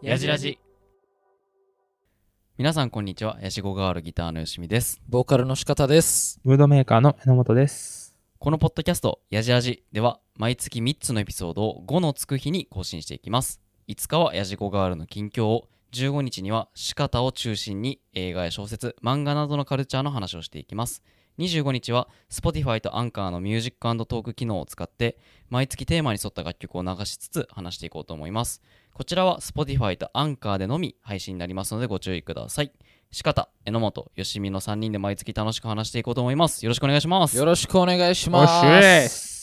ヤジラジ皆さんこんにちは。ヤジコガールギターのよしみです。ボーカルの四方です。ムードメーカーの榎本です。このポッドキャスト「ヤジラジ」では毎月3つのエピソードを5のつく日に更新していきます。5日はヤジコガールの近況を15日には四方を中心に映画や小説漫画などのカルチャーの話をしていきます。25日は Spotify と Anchor のミュージックトーク機能を使って毎月テーマに沿った楽曲を流しつつ話していこうと思います。こちらは Spotify と Anchor でのみ配信になりますのでご注意ください。仕方、榎本、よしみの3人で毎月楽しく話していこうと思います。よろしくお願いします。よろしくお願いします。